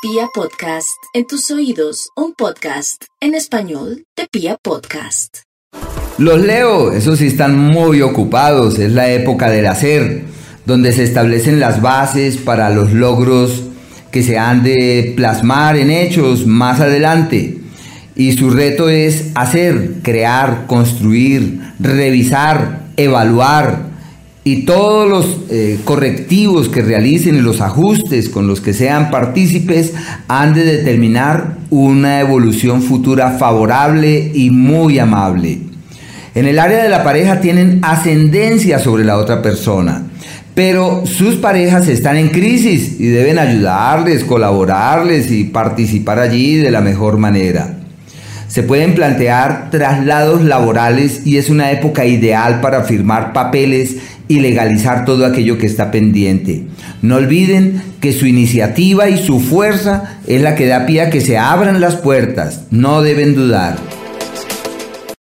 Pia Podcast, en tus oídos, un podcast en español de Pia Podcast. Los leo, esos sí están muy ocupados, es la época del hacer, donde se establecen las bases para los logros que se han de plasmar en hechos más adelante. Y su reto es hacer, crear, construir, revisar, evaluar, y todos los eh, correctivos que realicen y los ajustes con los que sean partícipes han de determinar una evolución futura favorable y muy amable. En el área de la pareja tienen ascendencia sobre la otra persona, pero sus parejas están en crisis y deben ayudarles, colaborarles y participar allí de la mejor manera. Se pueden plantear traslados laborales y es una época ideal para firmar papeles y legalizar todo aquello que está pendiente. No olviden que su iniciativa y su fuerza es la que da pie a que se abran las puertas. No deben dudar.